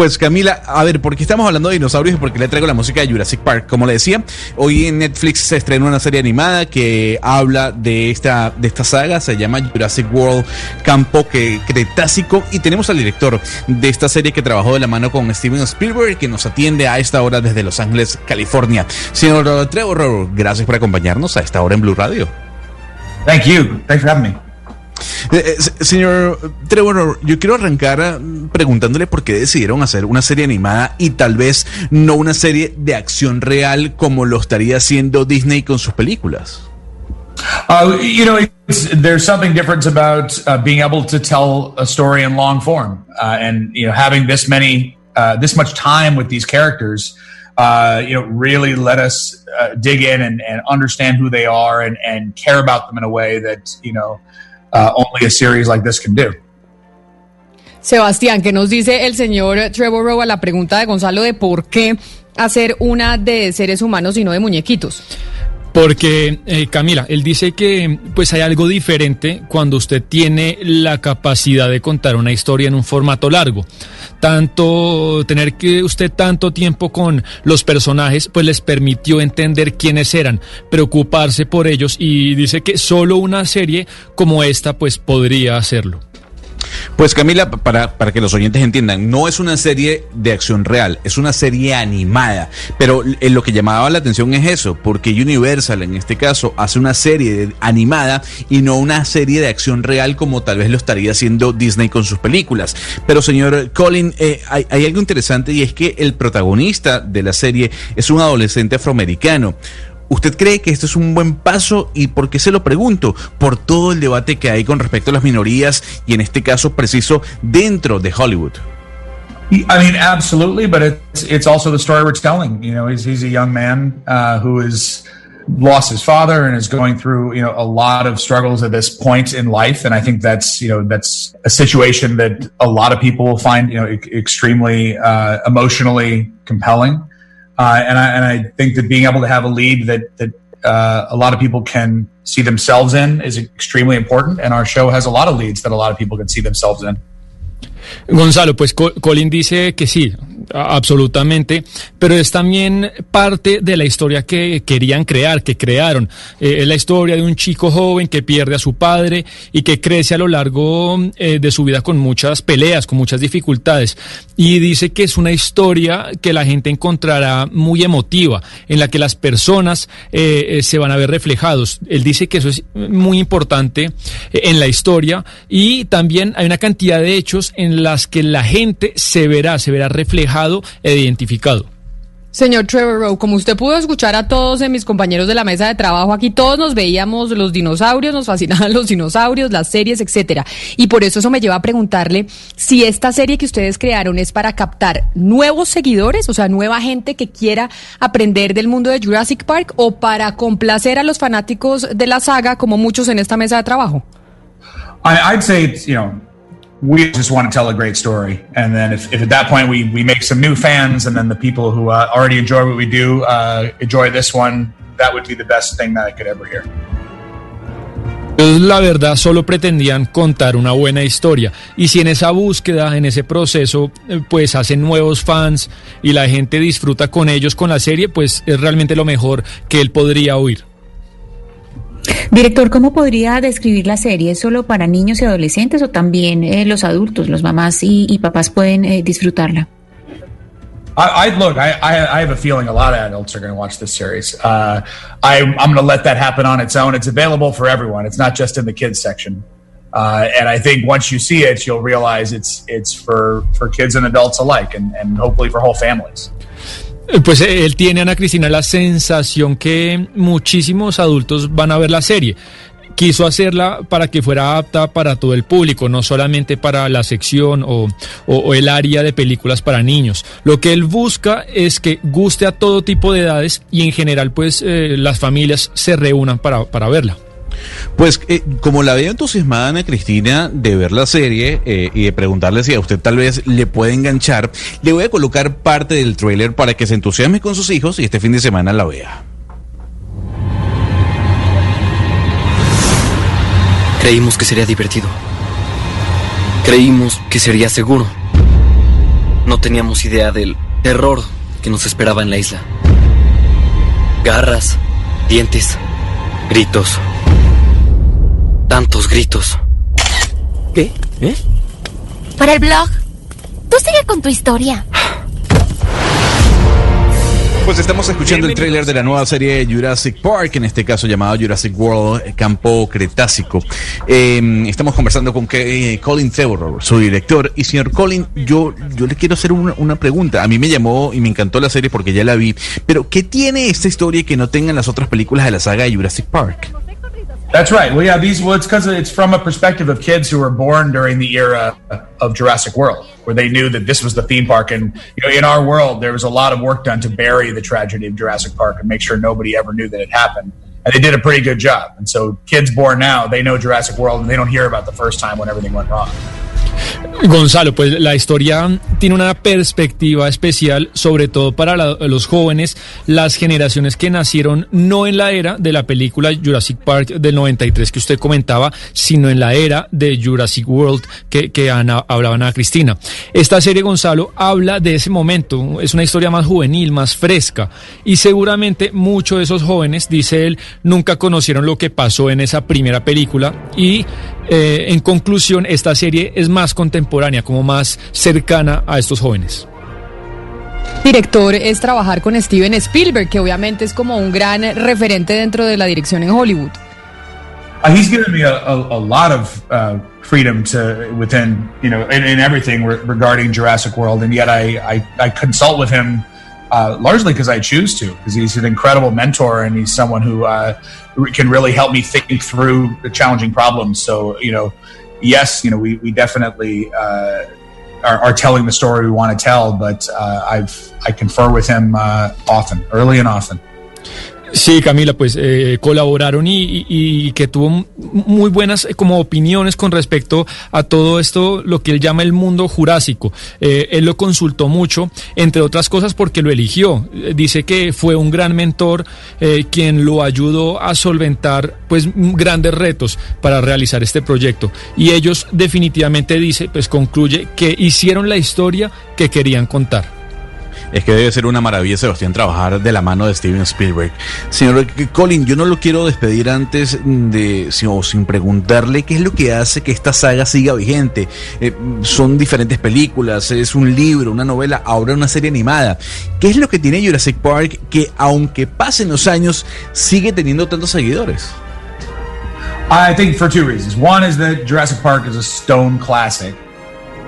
Pues Camila, a ver, ¿por qué estamos hablando de dinosaurios y por qué le traigo la música de Jurassic Park? Como le decía, hoy en Netflix se estrenó una serie animada que habla de esta, de esta saga, se llama Jurassic World Campo Cretácico y tenemos al director de esta serie que trabajó de la mano con Steven Spielberg que nos atiende a esta hora desde Los Ángeles, California. Señor Trevor, gracias por acompañarnos a esta hora en Blue Radio. Thank you. Thanks for having me. Eh, eh, señor Trevor, yo quiero arrancar ah, preguntándole por qué decidieron hacer una serie animada y tal vez no una serie de acción real como lo estaría haciendo Disney con sus películas. Uh, you know, there's something different about uh, being able to tell a story in long form, uh, and you know, having this many, uh, this much time with these characters. Uh, you know, really let us uh, dig in and, and, understand who they are and, and care about them in a way that you know uh, only a series like this can do. Sebastián, ¿qué nos dice el señor Trevor Rowe a la pregunta de Gonzalo de por qué hacer una de seres humanos y no de muñequitos? Porque, eh, Camila, él dice que pues hay algo diferente cuando usted tiene la capacidad de contar una historia en un formato largo. Tanto, tener que usted tanto tiempo con los personajes, pues les permitió entender quiénes eran, preocuparse por ellos y dice que solo una serie como esta pues podría hacerlo. Pues Camila, para, para que los oyentes entiendan, no es una serie de acción real, es una serie animada. Pero en lo que llamaba la atención es eso, porque Universal en este caso hace una serie animada y no una serie de acción real como tal vez lo estaría haciendo Disney con sus películas. Pero señor Colin, eh, hay algo interesante y es que el protagonista de la serie es un adolescente afroamericano. ¿Usted cree que esto es un buen paso? ¿Y por qué se lo pregunto? Por todo el debate que hay con respecto a las minorías y en este caso preciso dentro de Hollywood. I mean, absolutely, but it's it's also the story we're telling. You know, he's he's a young man uh, who has lost his father and is going through you know a lot of struggles at this point in life, and I think that's you know that's a situation that a lot of people will find you know e extremely uh, emotionally compelling. Uh, and, I, and I think that being able to have a lead that, that uh, a lot of people can see themselves in is extremely important. And our show has a lot of leads that a lot of people can see themselves in. Gonzalo, pues Colin dice que sí, absolutamente, pero es también parte de la historia que querían crear, que crearon. Eh, es la historia de un chico joven que pierde a su padre y que crece a lo largo eh, de su vida con muchas peleas, con muchas dificultades. Y dice que es una historia que la gente encontrará muy emotiva, en la que las personas eh, se van a ver reflejados. Él dice que eso es muy importante en la historia y también hay una cantidad de hechos en las que la gente se verá, se verá e identificado. Señor Trevor Rowe, como usted pudo escuchar a todos mis compañeros de la mesa de trabajo aquí, todos nos veíamos los dinosaurios, nos fascinaban los dinosaurios, las series, etcétera. Y por eso eso me lleva a preguntarle si esta serie que ustedes crearon es para captar nuevos seguidores, o sea, nueva gente que quiera aprender del mundo de Jurassic Park o para complacer a los fanáticos de la saga como muchos en esta mesa de trabajo. I'd say, you know, we just want to tell a great story. And then if, if at that point we, make some new fans and then the people who uh, already enjoy what we do uh, enjoy this one, that would be the best thing that I could ever hear. Ellos la verdad solo pretendían contar una buena historia y si en esa búsqueda, en ese proceso, eh, pues hacen nuevos fans y la gente disfruta con ellos con la serie, pues es realmente lo mejor que él podría oír. Director, ¿cómo podría describir la serie? ¿Es solo para niños y adolescentes o también eh, los adultos, los mamás y, y papás pueden eh, disfrutarla? I, look. I, have a feeling a lot of adults are going to watch this series. Uh, I, I'm going to let that happen on its own. It's available for everyone. It's not just in the kids section. Uh, and I think once you see it, you'll realize it's it's for for kids and adults alike, and, and hopefully for whole families. Pues eh, él tiene, Ana Cristina, la sensación que muchísimos adultos van a ver la serie. Quiso hacerla para que fuera apta para todo el público, no solamente para la sección o, o, el área de películas para niños. Lo que él busca es que guste a todo tipo de edades y en general pues eh, las familias se reúnan para, para verla. Pues eh, como la veo entusiasmada Ana Cristina de ver la serie eh, y de preguntarle si a usted tal vez le puede enganchar, le voy a colocar parte del tráiler para que se entusiasme con sus hijos y este fin de semana la vea. Creímos que sería divertido. Creímos que sería seguro. no teníamos idea del terror que nos esperaba en la isla. Garras, dientes, gritos. Tantos gritos. ¿Qué? ¿Eh? Para el blog. Tú sigue con tu historia. Pues estamos escuchando el tráiler de la nueva serie Jurassic Park, en este caso llamado Jurassic World eh, Campo Cretácico. Eh, estamos conversando con eh, Colin Trevorrow, su director. Y señor Colin, yo, yo le quiero hacer una, una, pregunta. A mí me llamó y me encantó la serie porque ya la vi. Pero, ¿qué tiene esta historia que no tengan las otras películas de la saga de Jurassic Park? That's right. Well, yeah, these well, it's because it's from a perspective of kids who were born during the era of Jurassic World, where they knew that this was the theme park. And you know, in our world, there was a lot of work done to bury the tragedy of Jurassic Park and make sure nobody ever knew that it happened. And they did a pretty good job. And so, kids born now, they know Jurassic World, and they don't hear about the first time when everything went wrong. Gonzalo, pues la historia tiene una perspectiva especial, sobre todo para los jóvenes, las generaciones que nacieron no en la era de la película Jurassic Park del 93 que usted comentaba, sino en la era de Jurassic World que, hablaban a Cristina. Esta serie, Gonzalo, habla de ese momento, es una historia más juvenil, más fresca, y seguramente muchos de esos jóvenes, dice él, nunca conocieron lo que pasó en esa primera película. Y eh, en conclusión, esta serie es más contemporánea, como más cercana a estos jóvenes. Director es trabajar con Steven Spielberg, que obviamente es como un gran referente dentro de la dirección en Hollywood. Uh, he's given me a, a, a lot of uh, freedom to within you know in, in everything re regarding Jurassic World, and yet I I, I consult with him uh, largely because I choose to, because he's an incredible mentor and he's someone who uh, can really help me think through the challenging problems. So, you know, yes, you know, we, we definitely uh, are, are, telling the story we want to tell, but uh, I've I confer with him uh, often, early and often. Sí, Camila, pues eh, colaboraron y, que tuvo muy buenas eh, como opiniones con respecto a todo esto, lo que él llama el mundo jurásico. Eh, él lo consultó mucho, entre otras cosas porque lo eligió. Eh, dice que fue un gran mentor quien lo ayudó a solventar pues grandes retos para realizar este proyecto. Y ellos definitivamente dice, pues concluye que hicieron la historia que querían contar. Es que debe ser una maravilla, Sebastián, trabajar de la mano de Steven Spielberg. Señor Colin, yo no lo quiero despedir antes de, sin preguntarle qué es lo que hace que esta saga siga vigente. Eh, son diferentes películas, es un libro, una novela, ahora una serie animada. ¿Qué es lo que tiene Jurassic Park que, aunque pasen los años, sigue teniendo tantos seguidores? I think for two reasons. One is that Jurassic Park is a stone classic.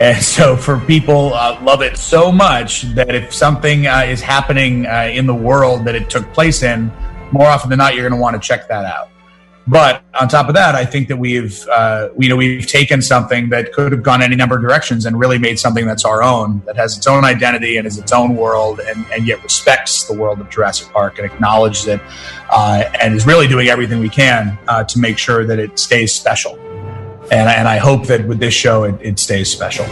And so, for people, uh, love it so much that if something uh, is happening uh, in the world that it took place in, more often than not, you're going to want to check that out. But on top of that, I think that we've uh, you know we've taken something that could have gone any number of directions and really made something that's our own, that has its own identity and is its own world, and, and yet respects the world of Jurassic Park and acknowledges it, uh, and is really doing everything we can uh, to make sure that it stays special. And, and I hope that with this show it, it stays special.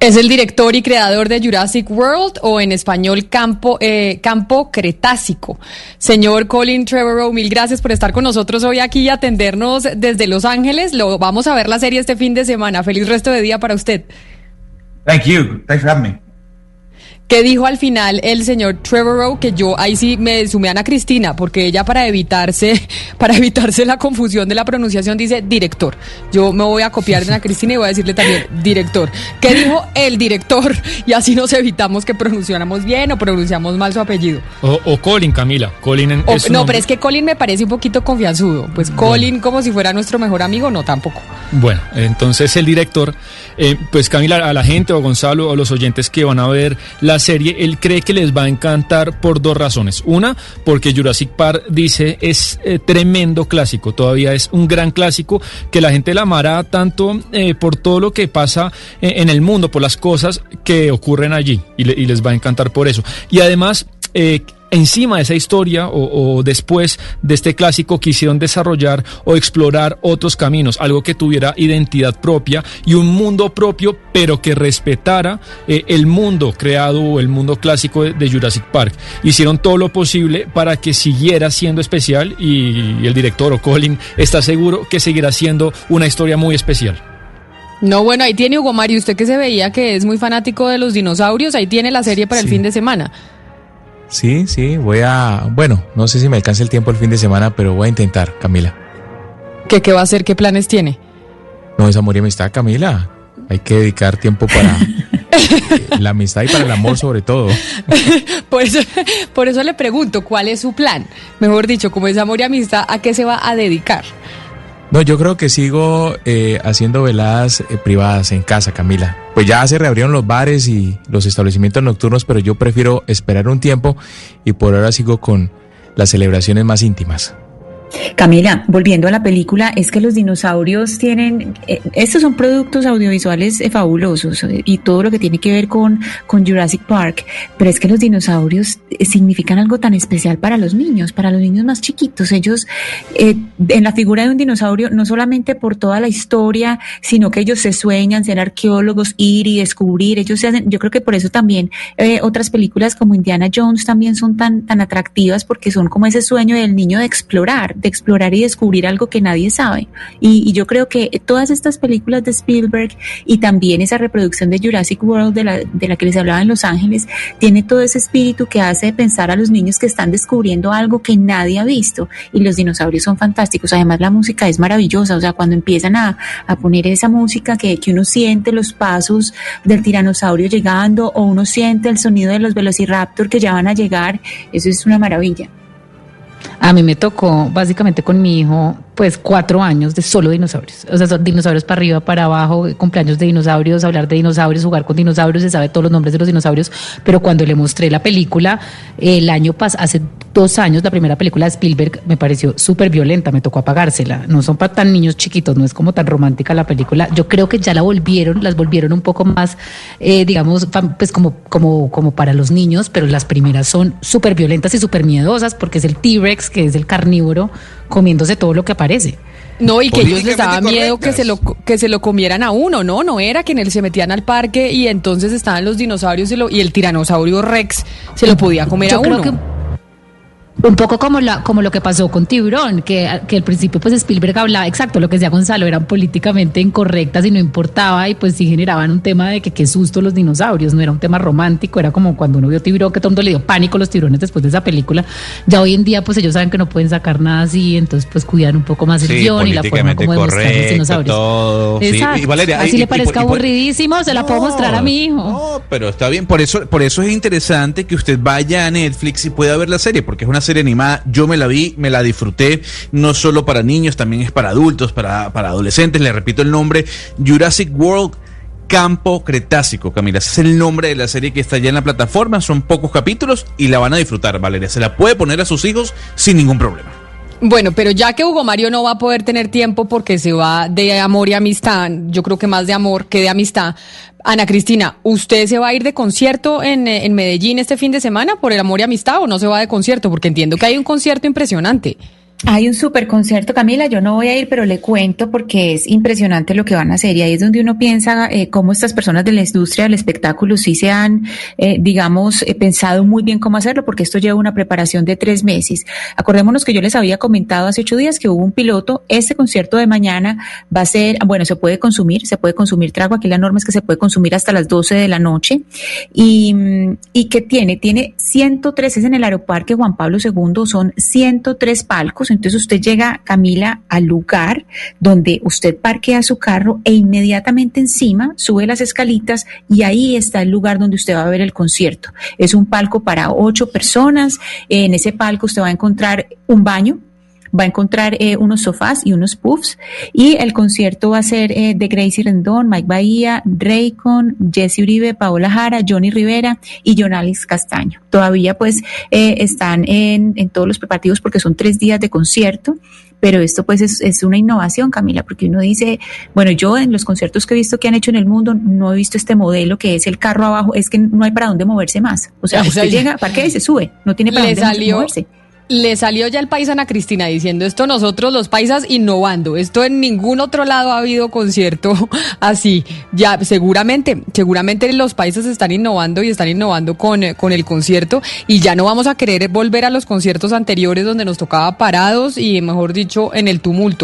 Es el director y creador de Jurassic World o en español Campo, eh, Campo Cretácico. Señor Colin Trevorrow, mil gracias por estar con nosotros hoy aquí y atendernos desde Los Ángeles. Lo vamos a ver la serie este fin de semana. Feliz resto de día para usted. Thank you. Thanks for having me. ¿Qué dijo al final el señor Trevorrow? Que yo ahí sí me sumé a Ana Cristina, porque ella para evitarse, para evitarse la confusión de la pronunciación dice director. Yo me voy a copiar de Ana Cristina y voy a decirle también director. ¿Qué dijo el director? Y así nos evitamos que pronunciáramos bien o pronunciamos mal su apellido. O, o Colin, Camila. Colin en, o, No, pero es que Colin me parece un poquito confianzudo. Pues Colin como si fuera nuestro mejor amigo, no tampoco. Bueno, entonces el director, eh, pues Camila, a la gente o Gonzalo o los oyentes que van a ver la serie, él cree que les va a encantar por dos razones. Una, porque Jurassic Park dice es eh, tremendo clásico, todavía es un gran clásico que la gente la amará tanto eh, por todo lo que pasa en, en, el mundo, por las cosas que ocurren allí y, le, y les va a encantar por eso. Y además, eh, encima de esa historia o, o, después de este clásico quisieron desarrollar o explorar otros caminos, algo que tuviera identidad propia y un mundo propio, pero que respetara eh, el mundo creado o el mundo clásico de, de, Jurassic Park. Hicieron todo lo posible para que siguiera siendo especial y, y el director o Colin está seguro que seguirá siendo una historia muy especial. No, bueno, ahí tiene Hugo Mario, usted que se veía que es muy fanático de los dinosaurios, ahí tiene la serie para el fin de semana. Sí, sí, voy a... Bueno, no sé si me alcanza el tiempo el fin de semana, pero voy a intentar, Camila. ¿Qué, ¿Qué va a hacer? ¿Qué planes tiene? No es amor y amistad, Camila. Hay que dedicar tiempo para la amistad y para el amor sobre todo. Por eso, por eso le pregunto, ¿cuál es su plan? Mejor dicho, como es amor y amistad, ¿a qué se va a dedicar? No, yo creo que sigo eh, haciendo veladas eh, privadas en casa, Camila. Pues ya se reabrieron los bares y los establecimientos nocturnos, pero yo prefiero esperar un tiempo y por ahora sigo con las celebraciones más íntimas. Camila, volviendo a la película, es que los dinosaurios tienen, eh, estos son productos audiovisuales eh, fabulosos eh, y todo lo que tiene que ver con, con Jurassic Park, pero es que los dinosaurios significan algo tan especial para los niños, para los niños más chiquitos. Ellos, en la figura de un dinosaurio, no solamente por toda la historia, sino que ellos se sueñan ser arqueólogos, ir y descubrir, ellos se hacen, yo creo que por eso también otras películas como Indiana Jones también son tan, tan atractivas porque son como ese sueño del niño de explorar, explorar y descubrir algo que nadie sabe. Y, y yo creo que todas estas películas de Spielberg y también esa reproducción de Jurassic World de la, de la que les hablaba en Los Ángeles, tiene todo ese espíritu que hace pensar a los niños que están descubriendo algo que nadie ha visto. Y los dinosaurios son fantásticos. Además, la música es maravillosa. O sea, cuando empiezan a, a poner esa música que, que uno siente los pasos del tiranosaurio llegando o uno siente el sonido de los velociraptor que ya van a llegar, eso es una maravilla. A mí me tocó básicamente con mi hijo, pues cuatro años de solo dinosaurios. O sea, son dinosaurios para arriba, para abajo, cumpleaños de dinosaurios, hablar de dinosaurios, jugar con dinosaurios, se sabe todos los nombres de los dinosaurios. Pero cuando le mostré la película, el año pasado, hace dos años, la primera película de Spielberg me pareció súper violenta, me tocó apagársela. No son para tan niños chiquitos, no es como tan romántica la película. Yo creo que ya la volvieron, las volvieron un poco más, eh, digamos, pues como, como, como para los niños, pero las primeras son súper violentas y súper miedosas porque es el T-Rex, que es el carnívoro, comiéndose todo lo que aparece. No, y que ellos les daba miedo que se lo que se lo comieran a uno, ¿no? No era que en él se metían al parque y entonces estaban los dinosaurios y, lo- y el tiranosaurio Rex se lo podía comer Yo a creo uno. que un poco como la, como lo que pasó con Tiburón, que, que al principio pues Spielberg hablaba, exacto, lo que decía Gonzalo, eran políticamente incorrectas y no importaba y pues sí generaban un tema de que qué susto los dinosaurios, no era un tema romántico, era como cuando uno vio Tiburón, que todo el mundo le dio pánico a los tiburones después de esa película. Ya hoy en día pues ellos saben que no pueden sacar nada así, entonces pues cuidan un poco más el Sí, guion y la forma como de mostrar los correcto, dinosaurios. todo. Sí, Exacto. y Valeria, Así y- le parezca y- y- aburridísimo, se la puedo mostrar a mi hijo. No, pero está bien, por eso, por eso es interesante que usted vaya a Netflix y pueda ver la serie, porque es una serie animada, yo me la vi, me la disfruté, no solo para niños, también es para adultos, para, para adolescentes, le repito el nombre, Jurassic World Campo Cretácico, Camila, ese es el nombre de la serie que está ya en la plataforma, son pocos capítulos y la van a disfrutar, Valeria, se la puede poner a sus hijos sin ningún problema. Bueno, pero ya que Hugo Mario no va a poder tener tiempo porque se va de amor y amistad, yo creo que más de amor que de amistad. Ana Cristina, ¿usted se va a ir de concierto en, eh, en Medellín este fin de semana por el amor y amistad o no se va de concierto? Porque entiendo que hay un concierto impresionante. Hay un super concierto, Camila. Yo no voy a ir, pero le cuento porque es impresionante lo que van a hacer. Y ahí es donde uno piensa eh, cómo estas personas de la industria del espectáculo sí se han, eh, digamos, eh, pensado muy bien cómo hacerlo, porque esto lleva una preparación de tres meses. Acordémonos que yo les había comentado hace ocho días que hubo un piloto. Este concierto de mañana va a ser, bueno, se puede consumir, se puede consumir trago. Aquí la norma es que se puede consumir hasta las 12 de la noche. Y, que tiene, tiene 103, es en el Aeroparque Juan Pablo II, son 103 palcos. Entonces usted llega, Camila, al lugar donde usted parquea su carro e inmediatamente encima sube las escalitas y ahí está el lugar donde usted va a ver el concierto. Es un palco para ocho personas. En ese palco usted va a encontrar un baño, va a encontrar eh, unos sofás y unos puffs y el concierto va a ser eh, de Gracie Rendón, Mike Bahía, Raycon, Jesse Uribe, Paola Jara, Johnny Rivera y John Alex Castaño. Todavía pues eh, están en, en todos los preparativos porque son tres días de concierto. Pero esto pues es, es una innovación, Camila, porque uno dice, bueno, yo en los conciertos que he visto que han hecho en el mundo no he visto este modelo que es el carro abajo, es que no hay para dónde moverse más. O sea, O sea, usted llega, parquea y se sube, no tiene para dónde salió, moverse. Le salió ya el país a Cristina diciendo esto nosotros los paisas innovando. Esto en ningún otro lado ha habido concierto así. Ya seguramente, seguramente los países están innovando y están innovando con, eh, con el concierto y ya no vamos a querer volver a los conciertos anteriores donde nos tocaba parados y mejor dicho en el tumulto.